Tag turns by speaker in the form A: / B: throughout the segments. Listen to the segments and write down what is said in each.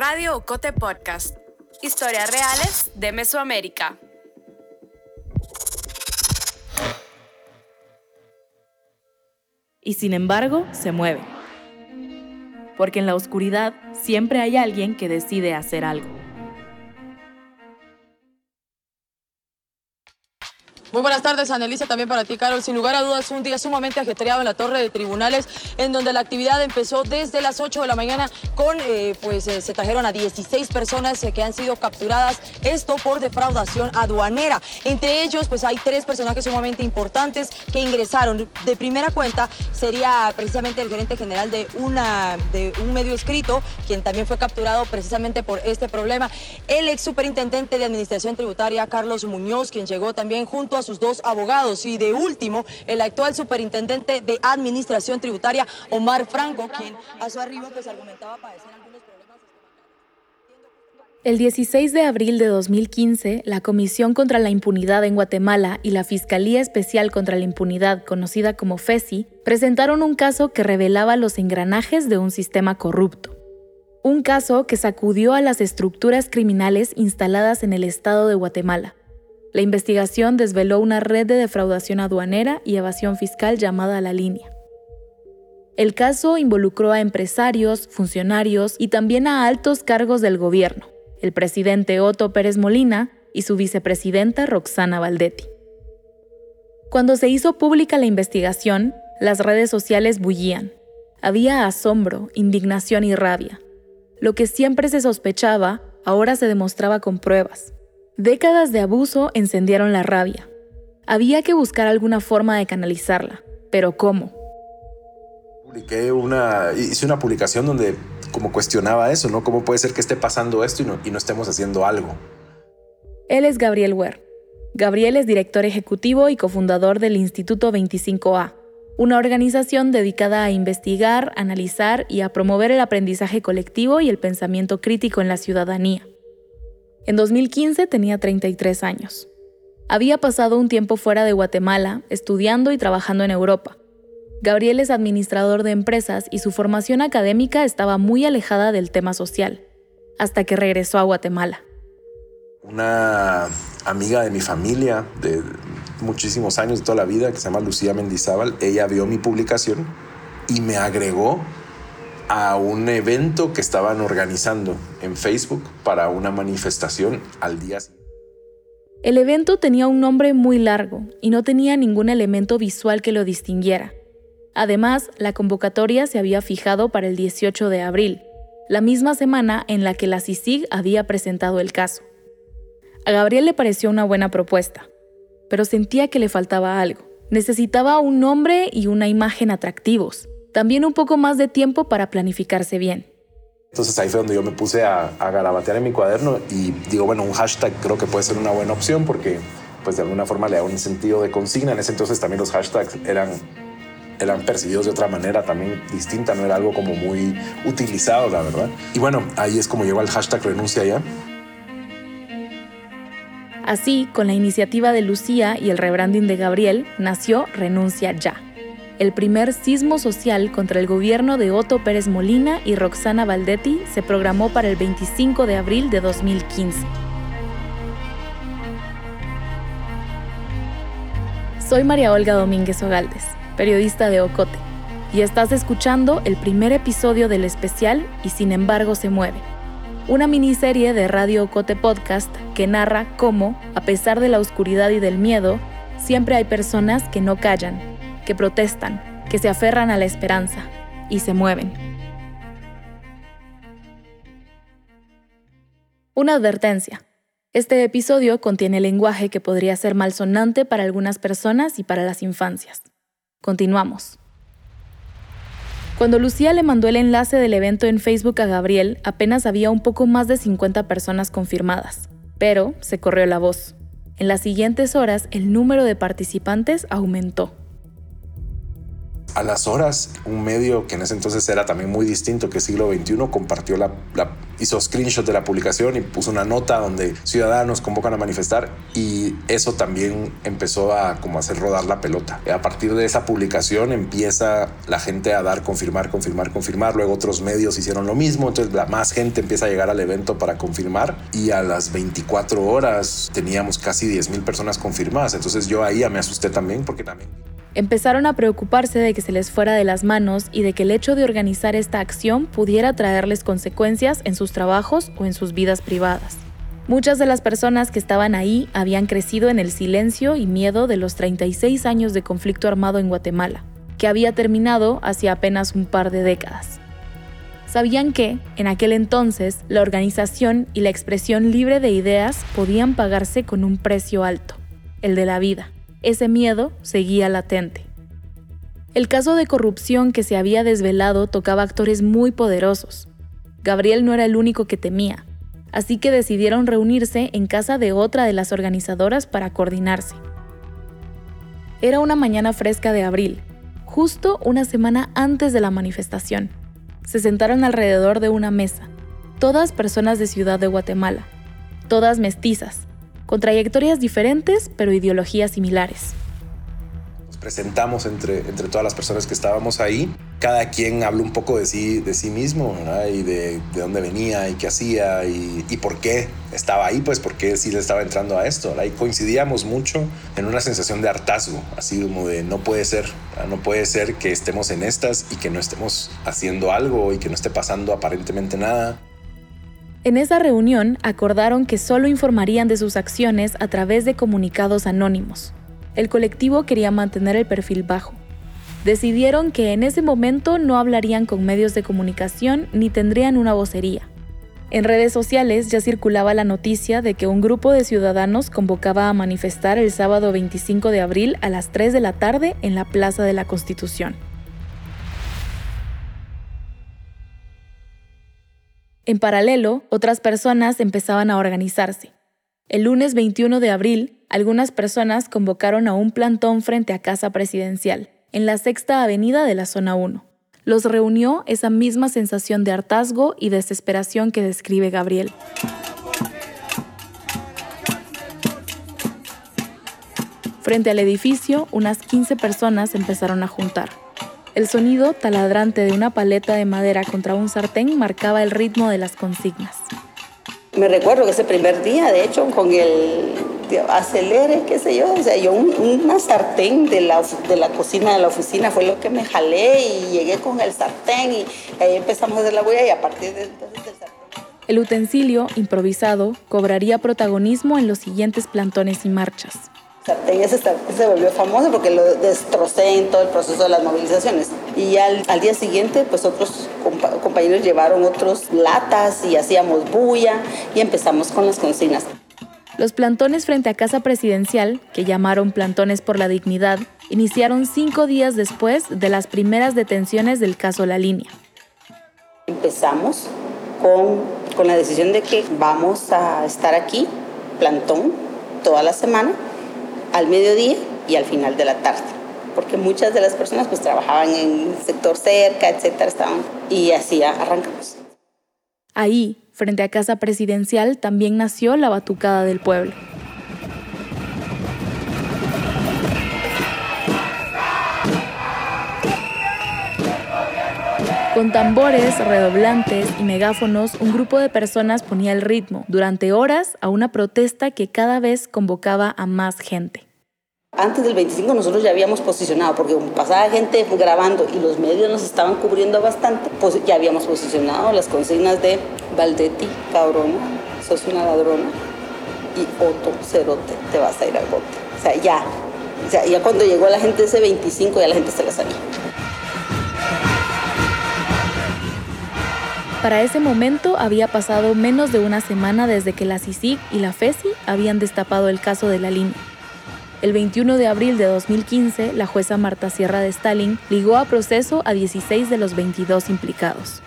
A: Radio Ocote Podcast. Historias reales de Mesoamérica.
B: Y sin embargo, se mueve. Porque en la oscuridad siempre hay alguien que decide hacer algo.
C: Muy buenas tardes, Anelisa, también para ti, Carol. Sin lugar a dudas, un día sumamente ajetreado en la torre de tribunales, en donde la actividad empezó desde las 8 de la mañana con, eh, pues eh, se trajeron a 16 personas eh, que han sido capturadas, esto por defraudación aduanera. Entre ellos, pues hay tres personajes sumamente importantes que ingresaron. De primera cuenta sería precisamente el gerente general de, una, de un medio escrito, quien también fue capturado precisamente por este problema. El ex superintendente de Administración Tributaria, Carlos Muñoz, quien llegó también junto a sus dos abogados. Y de último, el actual superintendente de Administración Tributaria, Omar Franco, quien a su arribo pues argumentaba padecer algunos problemas.
B: El 16 de abril de 2015, la Comisión contra la Impunidad en Guatemala y la Fiscalía Especial contra la Impunidad, conocida como FESI, presentaron un caso que revelaba los engranajes de un sistema corrupto. Un caso que sacudió a las estructuras criminales instaladas en el estado de Guatemala. La investigación desveló una red de defraudación aduanera y evasión fiscal llamada La Línea. El caso involucró a empresarios, funcionarios y también a altos cargos del gobierno, el presidente Otto Pérez Molina y su vicepresidenta Roxana Valdetti. Cuando se hizo pública la investigación, las redes sociales bullían. Había asombro, indignación y rabia. Lo que siempre se sospechaba ahora se demostraba con pruebas. Décadas de abuso encendieron la rabia. Había que buscar alguna forma de canalizarla, pero ¿cómo?
D: Publiqué una, hice una publicación donde como cuestionaba eso, ¿no? ¿Cómo puede ser que esté pasando esto y no, y no estemos haciendo algo?
B: Él es Gabriel Wer. Gabriel es director ejecutivo y cofundador del Instituto 25A, una organización dedicada a investigar, analizar y a promover el aprendizaje colectivo y el pensamiento crítico en la ciudadanía. En 2015 tenía 33 años. Había pasado un tiempo fuera de Guatemala, estudiando y trabajando en Europa. Gabriel es administrador de empresas y su formación académica estaba muy alejada del tema social, hasta que regresó a Guatemala.
D: Una amiga de mi familia de muchísimos años, de toda la vida, que se llama Lucía Mendizábal, ella vio mi publicación y me agregó a un evento que estaban organizando en Facebook para una manifestación al día siguiente.
B: El evento tenía un nombre muy largo y no tenía ningún elemento visual que lo distinguiera. Además, la convocatoria se había fijado para el 18 de abril, la misma semana en la que la CICIG había presentado el caso. A Gabriel le pareció una buena propuesta, pero sentía que le faltaba algo. Necesitaba un nombre y una imagen atractivos también un poco más de tiempo para planificarse bien.
D: Entonces ahí fue donde yo me puse a, a garabatear en mi cuaderno y digo, bueno, un hashtag creo que puede ser una buena opción porque pues de alguna forma le da un sentido de consigna. En ese entonces también los hashtags eran, eran percibidos de otra manera, también distinta, no era algo como muy utilizado, la verdad. Y bueno, ahí es como llegó el hashtag renuncia ya.
B: Así, con la iniciativa de Lucía y el rebranding de Gabriel, nació Renuncia Ya el primer sismo social contra el gobierno de Otto Pérez Molina y Roxana Valdetti se programó para el 25 de abril de 2015. Soy María Olga Domínguez Ogaldes, periodista de Ocote, y estás escuchando el primer episodio del especial Y sin embargo se mueve, una miniserie de Radio Ocote Podcast que narra cómo, a pesar de la oscuridad y del miedo, siempre hay personas que no callan que protestan, que se aferran a la esperanza y se mueven. Una advertencia. Este episodio contiene lenguaje que podría ser malsonante para algunas personas y para las infancias. Continuamos. Cuando Lucía le mandó el enlace del evento en Facebook a Gabriel, apenas había un poco más de 50 personas confirmadas, pero se corrió la voz. En las siguientes horas, el número de participantes aumentó.
D: A las horas, un medio que en ese entonces era también muy distinto que siglo XXI compartió la, hizo screenshot de la publicación y puso una nota donde ciudadanos convocan a manifestar y eso también empezó a como hacer rodar la pelota. A partir de esa publicación empieza la gente a dar confirmar, confirmar, confirmar. Luego otros medios hicieron lo mismo, entonces la más gente empieza a llegar al evento para confirmar y a las 24 horas teníamos casi 10 mil personas confirmadas. Entonces yo ahí ya me asusté también porque también
B: empezaron a preocuparse de que se les fuera de las manos y de que el hecho de organizar esta acción pudiera traerles consecuencias en sus trabajos o en sus vidas privadas. Muchas de las personas que estaban ahí habían crecido en el silencio y miedo de los 36 años de conflicto armado en Guatemala, que había terminado hace apenas un par de décadas. Sabían que, en aquel entonces, la organización y la expresión libre de ideas podían pagarse con un precio alto, el de la vida ese miedo seguía latente. El caso de corrupción que se había desvelado tocaba actores muy poderosos. Gabriel no era el único que temía, así que decidieron reunirse en casa de otra de las organizadoras para coordinarse. Era una mañana fresca de abril, justo una semana antes de la manifestación. Se sentaron alrededor de una mesa, todas personas de Ciudad de Guatemala, todas mestizas, con trayectorias diferentes pero ideologías similares.
D: Nos presentamos entre, entre todas las personas que estábamos ahí. Cada quien habló un poco de sí, de sí mismo y de, de, dónde venía y qué hacía y, y, por qué estaba ahí, pues por qué sí le estaba entrando a esto. Y coincidíamos mucho en una sensación de hartazgo, así como de no puede ser, no puede ser que estemos en estas y que no estemos haciendo algo y que no esté pasando aparentemente nada.
B: En esa reunión acordaron que solo informarían de sus acciones a través de comunicados anónimos. El colectivo quería mantener el perfil bajo. Decidieron que en ese momento no hablarían con medios de comunicación ni tendrían una vocería. En redes sociales ya circulaba la noticia de que un grupo de ciudadanos convocaba a manifestar el sábado 25 de abril a las 3 de la tarde en la Plaza de la Constitución. En paralelo, otras personas empezaban a organizarse. El lunes 21 de abril, algunas personas convocaron a un plantón frente a Casa Presidencial, en la sexta avenida de la Zona 1. Los reunió esa misma sensación de hartazgo y desesperación que describe Gabriel. Frente al edificio, unas 15 personas empezaron a juntar. El sonido taladrante de una paleta de madera contra un sartén marcaba el ritmo de las consignas.
E: Me recuerdo que ese primer día, de hecho, con el acelere, qué sé yo, o sea, yo una sartén de la, de la cocina de la oficina fue lo que me jalé y llegué con el sartén y ahí empezamos a hacer la huella y a partir de entonces el sartén.
B: El utensilio, improvisado, cobraría protagonismo en los siguientes plantones y marchas
E: ese, se volvió famoso porque lo destrocé en todo el proceso de las movilizaciones. Y al, al día siguiente, pues otros compañeros llevaron otros latas y hacíamos bulla y empezamos con las consignas.
B: Los plantones frente a Casa Presidencial, que llamaron Plantones por la Dignidad, iniciaron cinco días después de las primeras detenciones del caso La Línea.
E: Empezamos con, con la decisión de que vamos a estar aquí, plantón, toda la semana, al mediodía y al final de la tarde porque muchas de las personas pues trabajaban en el sector cerca, etcétera, estaban y así arrancamos.
B: Ahí, frente a Casa Presidencial, también nació la Batucada del Pueblo. Con tambores, redoblantes y megáfonos, un grupo de personas ponía el ritmo durante horas a una protesta que cada vez convocaba a más gente.
E: Antes del 25 nosotros ya habíamos posicionado, porque pasaba gente grabando y los medios nos estaban cubriendo bastante, pues ya habíamos posicionado las consignas de Valdetti, cabrona, sos una ladrona, y Otto, cerote, te vas a ir al bote. O sea, ya, o sea, ya cuando llegó la gente ese 25 ya la gente se la sabía.
B: Para ese momento había pasado menos de una semana desde que la CICIG y la FESI habían destapado el caso de la línea. El 21 de abril de 2015, la jueza Marta Sierra de Stalin ligó a proceso a 16 de los 22 implicados.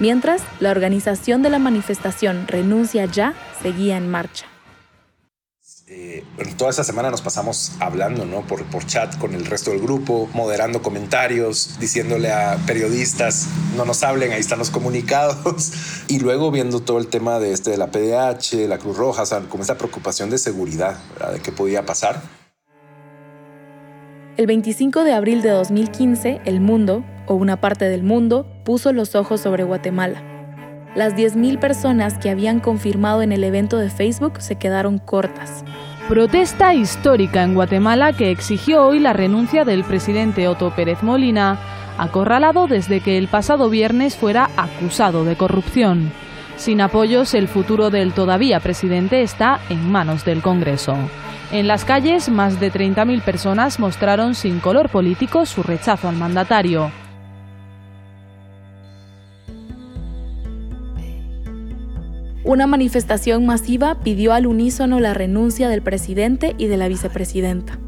B: Mientras, la organización de la manifestación Renuncia Ya seguía en marcha.
D: Eh, toda esa semana nos pasamos hablando ¿no? por, chat con el resto del grupo, moderando comentarios, diciéndole a periodistas, no nos hablen, ahí están los comunicados. Y luego viendo todo el tema de, este, de la PDH, la Cruz Roja, o sea, como esta preocupación de seguridad, de qué podía pasar.
B: El 25 de abril de 2015, el mundo, o una parte del mundo, puso los ojos sobre Guatemala. Las 10.000 personas que habían confirmado en el evento de Facebook se quedaron cortas.
F: Protesta histórica en Guatemala que exigió hoy la renuncia del presidente Otto Pérez Molina, acorralado desde que el pasado viernes fuera acusado de corrupción. Sin apoyos, el futuro del todavía presidente está en manos del Congreso. En las calles, más de 30.000 personas mostraron sin color político su rechazo al mandatario.
B: Una manifestación masiva pidió al unísono la renuncia del presidente y de la vicepresidenta.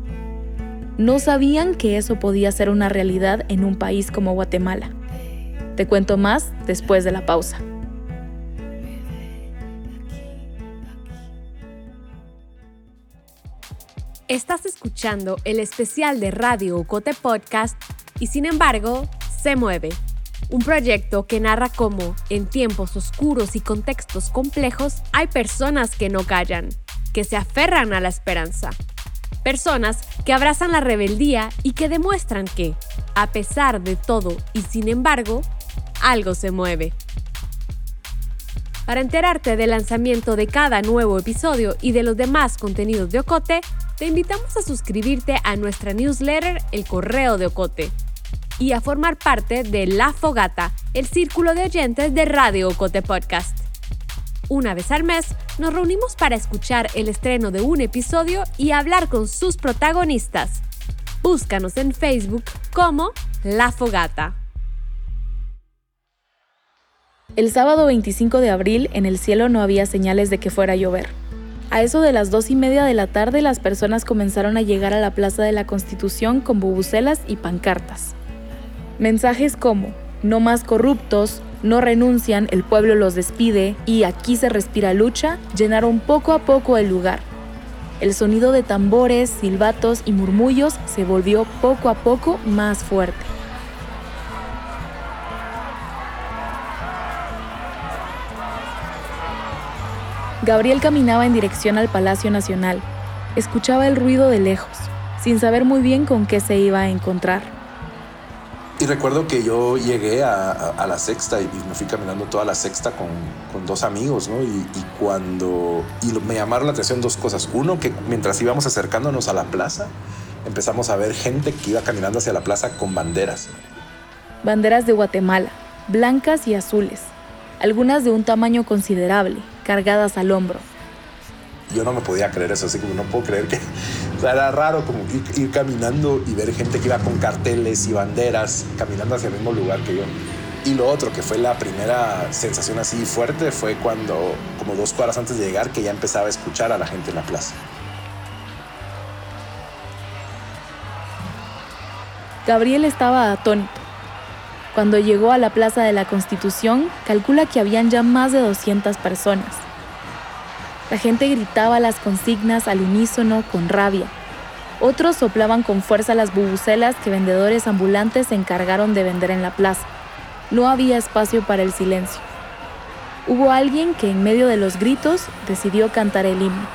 B: No sabían que eso podía ser una realidad en un país como Guatemala. Te cuento más después de la pausa.
G: Estás escuchando el especial de Radio Ocote Podcast y sin embargo, se mueve un proyecto que narra cómo, en tiempos oscuros y contextos complejos, hay personas que no callan, que se aferran a la esperanza. Personas que abrazan la rebeldía y que demuestran que, a pesar de todo y sin embargo, algo se mueve. Para enterarte del lanzamiento de cada nuevo episodio y de los demás contenidos de Ocote, te invitamos a suscribirte a nuestra newsletter El Correo de Ocote y a formar parte de La Fogata, el círculo de oyentes de Radio Cote Podcast. Una vez al mes nos reunimos para escuchar el estreno de un episodio y hablar con sus protagonistas. Búscanos en Facebook como La Fogata.
B: El sábado 25 de abril en el cielo no había señales de que fuera a llover. A eso de las dos y media de la tarde las personas comenzaron a llegar a la Plaza de la Constitución con bubucelas y pancartas. Mensajes como, no más corruptos, no renuncian, el pueblo los despide y aquí se respira lucha, llenaron poco a poco el lugar. El sonido de tambores, silbatos y murmullos se volvió poco a poco más fuerte. Gabriel caminaba en dirección al Palacio Nacional. Escuchaba el ruido de lejos, sin saber muy bien con qué se iba a encontrar.
D: Y recuerdo que yo llegué a, la sexta y, me fui caminando toda la sexta con, con dos amigos, ¿no? Y, cuando... Y me llamaron la atención dos cosas. Uno, que mientras íbamos acercándonos a la plaza, empezamos a ver gente que iba caminando hacia la plaza con banderas.
B: Banderas de Guatemala, blancas y azules, algunas de un tamaño considerable, cargadas al hombro
D: yo no me podía creer eso, así como no puedo creer que era raro como ir, caminando y ver gente que iba con carteles y banderas caminando hacia el mismo lugar que yo. Y lo otro, que fue la primera sensación así fuerte, fue cuando, como dos cuadras antes de llegar, que ya empezaba a escuchar a la gente en la plaza.
B: Gabriel estaba atónito. Cuando llegó a la Plaza de la Constitución, calcula que habían ya más de 200 personas. La gente gritaba las consignas al unísono con rabia. Otros soplaban con fuerza las bubucelas que vendedores ambulantes se encargaron de vender en la plaza. No había espacio para el silencio. Hubo alguien que en medio de los gritos decidió cantar el himno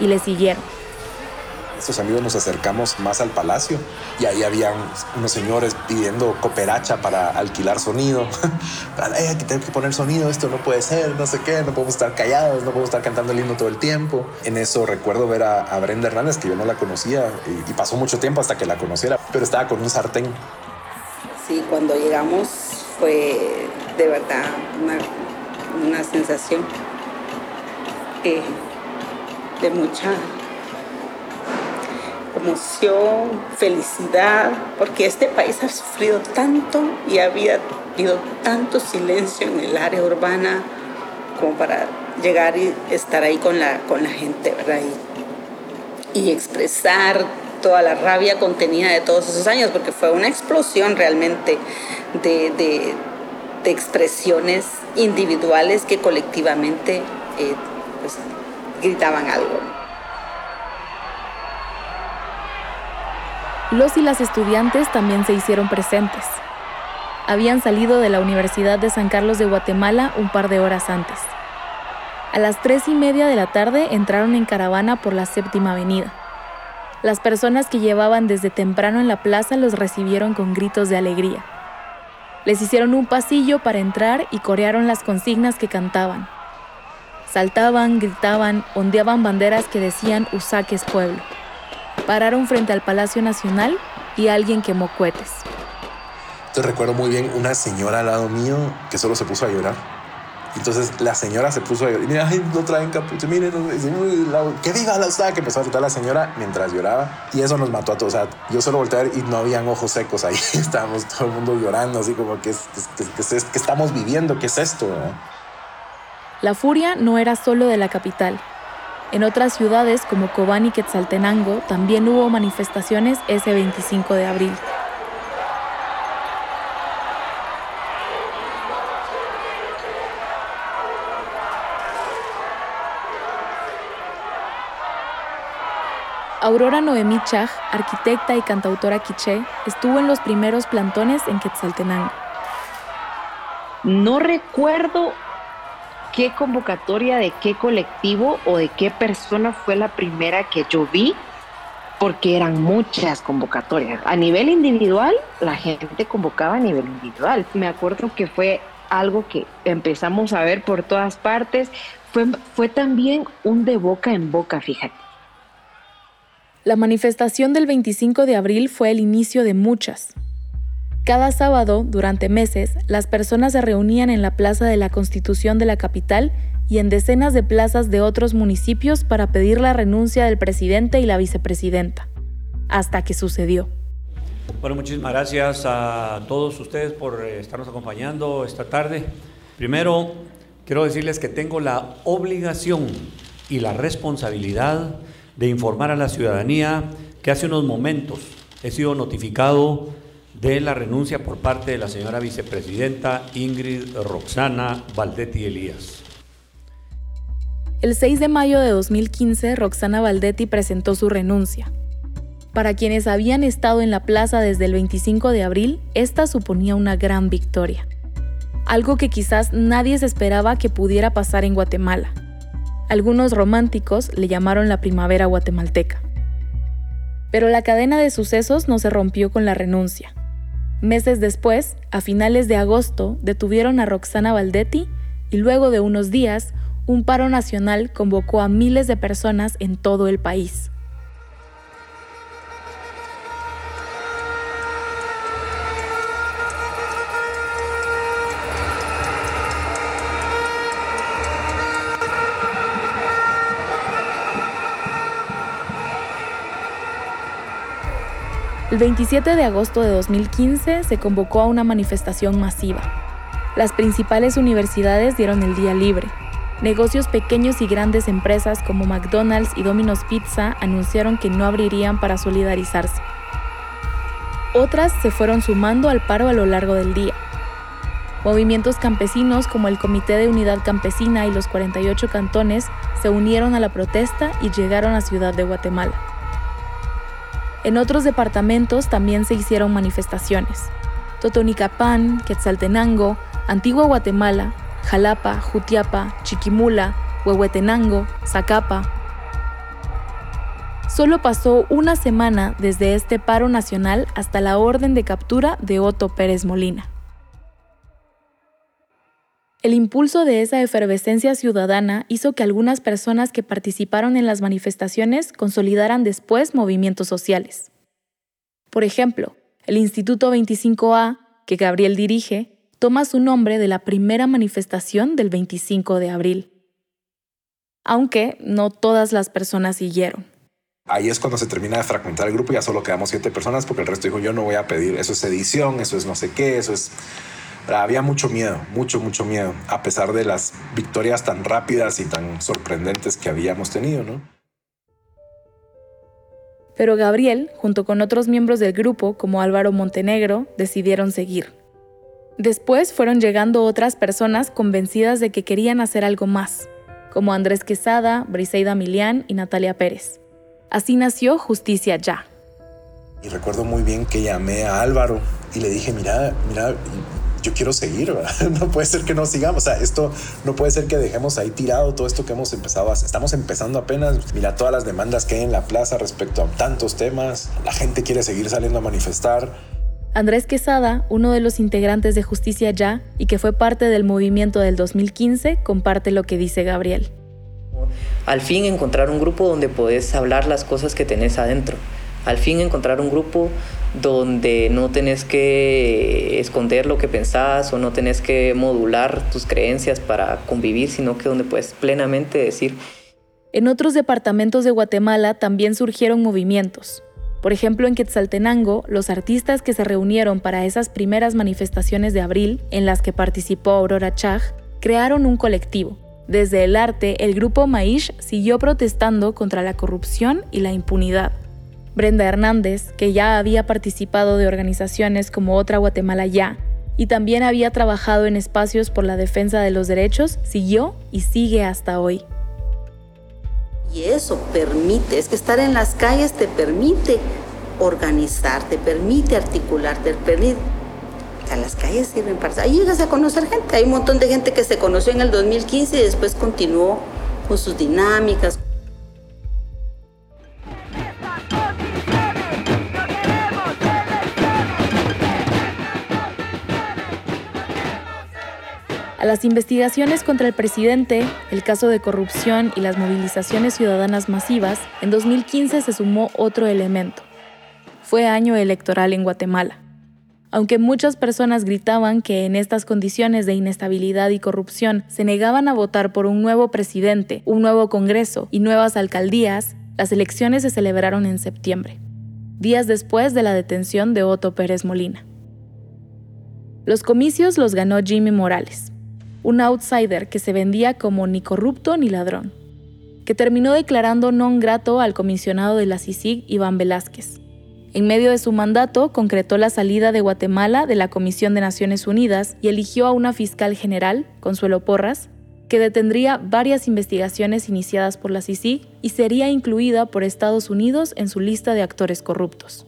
B: y le siguieron
D: estos amigos nos acercamos más al palacio y ahí habían unos señores pidiendo cooperacha para alquilar sonido. Hay que tener que poner sonido, esto no puede ser, no sé qué, no podemos estar callados, no podemos estar cantando el himno todo el tiempo. En eso recuerdo ver a, Brenda Hernández, que yo no la conocía y, pasó mucho tiempo hasta que la conociera, pero estaba con un sartén.
E: Sí, cuando llegamos fue de verdad una, sensación eh, de mucha emoción, felicidad, porque este país ha sufrido tanto y había habido tanto silencio en el área urbana como para llegar y estar ahí con la, con la gente, ¿verdad? Y, expresar toda la rabia contenida de todos esos años, porque fue una explosión realmente de, de, de expresiones individuales que colectivamente eh, pues, gritaban algo.
B: Los y las estudiantes también se hicieron presentes. Habían salido de la Universidad de San Carlos de Guatemala un par de horas antes. A las tres y media de la tarde entraron en caravana por la séptima avenida. Las personas que llevaban desde temprano en la plaza los recibieron con gritos de alegría. Les hicieron un pasillo para entrar y corearon las consignas que cantaban. Saltaban, gritaban, ondeaban banderas que decían Usaques pueblo. Pararon frente al Palacio Nacional y alguien quemó cohetes.
D: Te recuerdo muy bien una señora al lado mío que solo se puso a llorar. Entonces la señora se puso a llorar. Mira, ay, no traen capucha. Miren, que viva la usada que empezó a gritar la señora mientras lloraba. Y eso nos mató a todos. O sea, yo solo volteé a ver y no habían ojos secos ahí. Estábamos todo el mundo llorando, así como que, que, estamos viviendo, ¿qué es esto?
B: La furia no era solo de la capital. En otras ciudades como Cobán y Quetzaltenango también hubo manifestaciones ese 25 de abril. Aurora Noemí Chaj, arquitecta y cantautora quiché, estuvo en los primeros plantones en Quetzaltenango.
H: No recuerdo qué convocatoria de qué colectivo o de qué persona fue la primera que yo vi, porque eran muchas convocatorias. A nivel individual, la gente convocaba a nivel individual. Me acuerdo que fue algo que empezamos a ver por todas partes. Fue, también un de boca en boca, fíjate.
B: La manifestación del 25 de abril fue el inicio de muchas. Cada sábado, durante meses, las personas se reunían en la Plaza de la Constitución de la capital y en decenas de plazas de otros municipios para pedir la renuncia del presidente y la vicepresidenta, hasta que sucedió.
I: Bueno, muchísimas gracias a todos ustedes por eh, estarnos acompañando esta tarde. Primero, quiero decirles que tengo la obligación y la responsabilidad de informar a la ciudadanía que hace unos momentos he sido notificado de la renuncia por parte de la señora vicepresidenta Ingrid Roxana Valdetti Elías.
B: El 6 de mayo de 2015, Roxana Valdetti presentó su renuncia. Para quienes habían estado en la plaza desde el 25 de abril, esta suponía una gran victoria. Algo que quizás nadie se esperaba que pudiera pasar en Guatemala. Algunos románticos le llamaron la primavera guatemalteca. Pero la cadena de sucesos no se rompió con la renuncia. Meses después, a finales de agosto, detuvieron a Roxana Valdetti y luego de unos días, un paro nacional convocó a miles de personas en todo el país. El 27 de agosto de 2015 se convocó a una manifestación masiva. Las principales universidades dieron el día libre. Negocios pequeños y grandes empresas como McDonald's y Domino's Pizza anunciaron que no abrirían para solidarizarse. Otras se fueron sumando al paro a lo largo del día. Movimientos campesinos como el Comité de Unidad Campesina y los 48 cantones se unieron a la protesta y llegaron a Ciudad de Guatemala. En otros departamentos también se hicieron manifestaciones. Totonicapán, Quetzaltenango, Antigua Guatemala, Jalapa, Jutiapa, Chiquimula, Huehuetenango, Zacapa. Solo pasó una semana desde este paro nacional hasta la orden de captura de Otto Pérez Molina. El impulso de esa efervescencia ciudadana hizo que algunas personas que participaron en las manifestaciones consolidaran después movimientos sociales. Por ejemplo, el Instituto 25A, que Gabriel dirige, toma su nombre de la primera manifestación del 25 de abril. Aunque no todas las personas siguieron.
D: Ahí es cuando se termina de fragmentar el grupo y ya solo quedamos siete personas porque el resto dijo yo no voy a pedir, eso es edición, eso es no sé qué, eso es había mucho miedo, mucho, mucho miedo, a pesar de las victorias tan rápidas y tan sorprendentes que habíamos tenido, ¿no?
B: Pero Gabriel, junto con otros miembros del grupo, como Álvaro Montenegro, decidieron seguir. Después fueron llegando otras personas convencidas de que querían hacer algo más, como Andrés Quesada, Briseida Milián y Natalia Pérez. Así nació Justicia Ya.
D: Y recuerdo muy bien que llamé a Álvaro y le dije, mira, mira, yo quiero seguir, no puede ser que no sigamos, o sea, esto no puede ser que dejemos ahí tirado todo esto que hemos empezado, a, estamos empezando apenas, mira todas las demandas que hay en la plaza respecto a tantos temas, la gente quiere seguir saliendo a manifestar.
B: Andrés Quesada, uno de los integrantes de Justicia Ya y que fue parte del movimiento del 2015, comparte lo que dice Gabriel.
J: Al fin encontrar un grupo donde podés hablar las cosas que tenés adentro. Al fin encontrar un grupo donde no tenés que esconder lo que pensás o no tenés que modular tus creencias para convivir, sino que donde puedes plenamente decir.
B: En otros departamentos de Guatemala también surgieron movimientos. Por ejemplo, en Quetzaltenango, los artistas que se reunieron para esas primeras manifestaciones de abril, en las que participó Aurora Chag, crearon un colectivo. Desde el arte, el grupo Maish siguió protestando contra la corrupción y la impunidad. Brenda Hernández, que ya había participado de organizaciones como Otra Guatemala Ya, y también había trabajado en espacios por la defensa de los derechos, siguió y sigue hasta hoy.
E: Y eso permite, es que estar en las calles te permite organizar, te permite articular, te permite... O las calles sirven para... Ahí llegas a conocer gente. Hay un montón de gente que se conoció en el 2015 y después continuó con sus dinámicas.
B: A las investigaciones contra el presidente, el caso de corrupción y las movilizaciones ciudadanas masivas, en 2015 se sumó otro elemento. Fue año electoral en Guatemala. Aunque muchas personas gritaban que en estas condiciones de inestabilidad y corrupción se negaban a votar por un nuevo presidente, un nuevo Congreso y nuevas alcaldías, las elecciones se celebraron en septiembre, días después de la detención de Otto Pérez Molina. Los comicios los ganó Jimmy Morales, un outsider que se vendía como ni corrupto ni ladrón, que terminó declarando non grato al comisionado de la CICIG, Iván Velázquez. En medio de su mandato, concretó la salida de Guatemala de la Comisión de Naciones Unidas y eligió a una fiscal general, Consuelo Porras, que detendría varias investigaciones iniciadas por la CICIG y sería incluida por Estados Unidos en su lista de actores corruptos.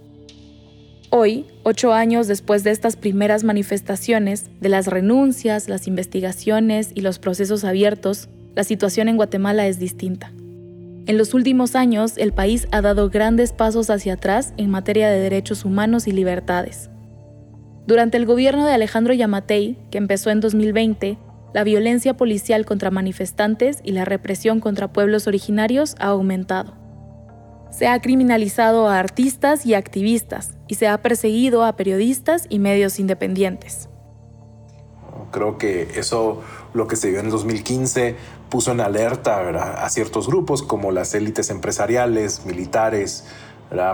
B: Hoy, ocho años después de estas primeras manifestaciones, de las renuncias, las investigaciones y los procesos abiertos, la situación en Guatemala es distinta. En los últimos años, el país ha dado grandes pasos hacia atrás en materia de derechos humanos y libertades. Durante el gobierno de Alejandro Yamatei, que empezó en 2020, la violencia policial contra manifestantes y la represión contra pueblos originarios ha aumentado. Se ha criminalizado a artistas y activistas y se ha perseguido a periodistas y medios independientes.
D: Creo que eso, lo que se vio en el 2015, puso en alerta a ciertos grupos como las élites empresariales, militares,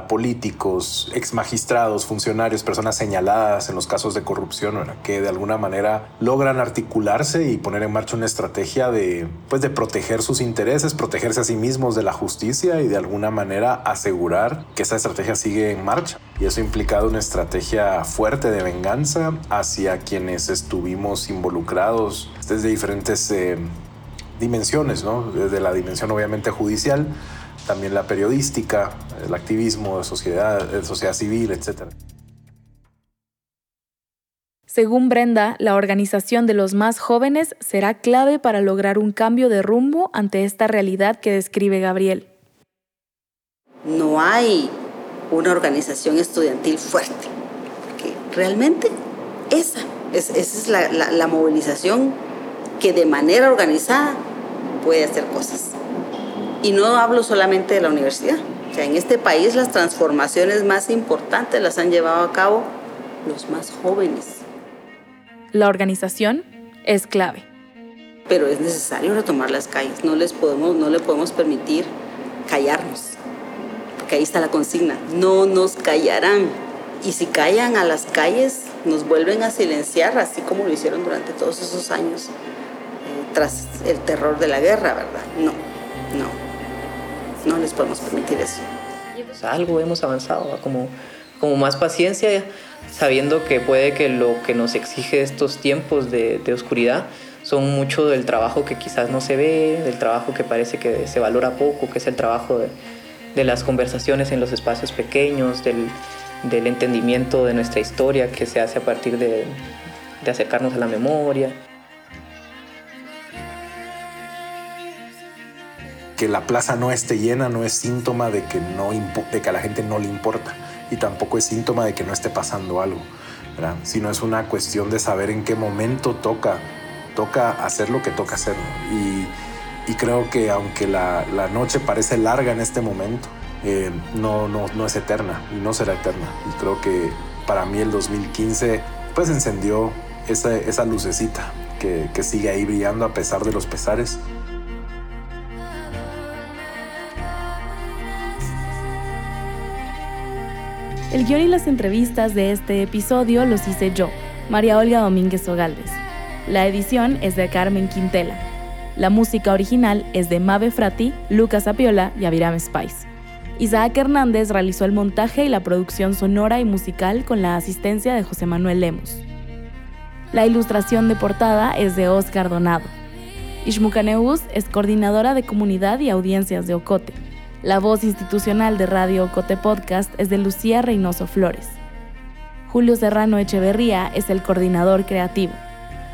D: políticos, ex magistrados, funcionarios, personas señaladas en los casos de corrupción, que de alguna manera logran articularse y poner en marcha una estrategia de, pues, de proteger sus intereses, protegerse a sí mismos de la justicia y de alguna manera asegurar que esa estrategia sigue en marcha. Y eso ha implicado una estrategia fuerte de venganza hacia quienes estuvimos involucrados desde diferentes eh, dimensiones, ¿no? desde la dimensión obviamente judicial, también la periodística, el activismo, de sociedad, de sociedad civil, etc.
B: Según Brenda, la organización de los más jóvenes será clave para lograr un cambio de rumbo ante esta realidad que describe Gabriel.
E: No hay una organización estudiantil fuerte, porque realmente esa, es, esa es la, la movilización que de manera organizada puede hacer cosas. Y no hablo solamente de la universidad. O sea, en este país las transformaciones más importantes las han llevado a cabo los más jóvenes.
B: La organización es clave.
E: Pero es necesario retomar las calles. No, les podemos, no le podemos permitir callarnos. Porque ahí está la consigna. No nos callarán. Y si callan a las calles, nos vuelven a silenciar, así como lo hicieron durante todos esos años, eh, tras el terror de la guerra, ¿verdad? No, no no les podemos permitir eso.
J: algo hemos avanzado, como, como más paciencia, sabiendo que puede que lo que nos exige estos tiempos de, de oscuridad son mucho del trabajo que quizás no se ve, del trabajo que parece que se valora poco, que es el trabajo de, de las conversaciones en los espacios pequeños, del, del entendimiento de nuestra historia que se hace a partir de, de acercarnos a la memoria.
D: Que la plaza no esté llena no es síntoma de que, no, de que a la gente no le importa y tampoco es síntoma de que no esté pasando algo, ¿verdad? sino es una cuestión de saber en qué momento toca, toca hacer lo que toca hacer. Y, creo que aunque la, la, noche parece larga en este momento, eh, no, no, no es eterna y no será eterna. Y creo que para mí el 2015 pues encendió esa, esa lucecita que, que sigue ahí brillando a pesar de los pesares.
B: El guion y las entrevistas de este episodio los hice yo, María Olga Domínguez Ogaldes. La edición es de Carmen Quintela. La música original es de Mabe Frati, Lucas Apiola y Aviram Spice. Isaac Hernández realizó el montaje y la producción sonora y musical con la asistencia de José Manuel Lemos. La ilustración de portada es de Oscar Donado. Ishmucaneus es coordinadora de comunidad y audiencias de Ocote. La voz institucional de Radio Ocote Podcast es de Lucía Reynoso Flores. Julio Serrano Echeverría es el coordinador creativo.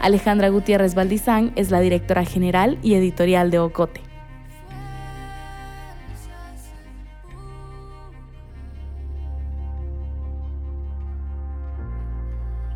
B: Alejandra Gutiérrez Valdizán es la directora general y editorial de Ocote.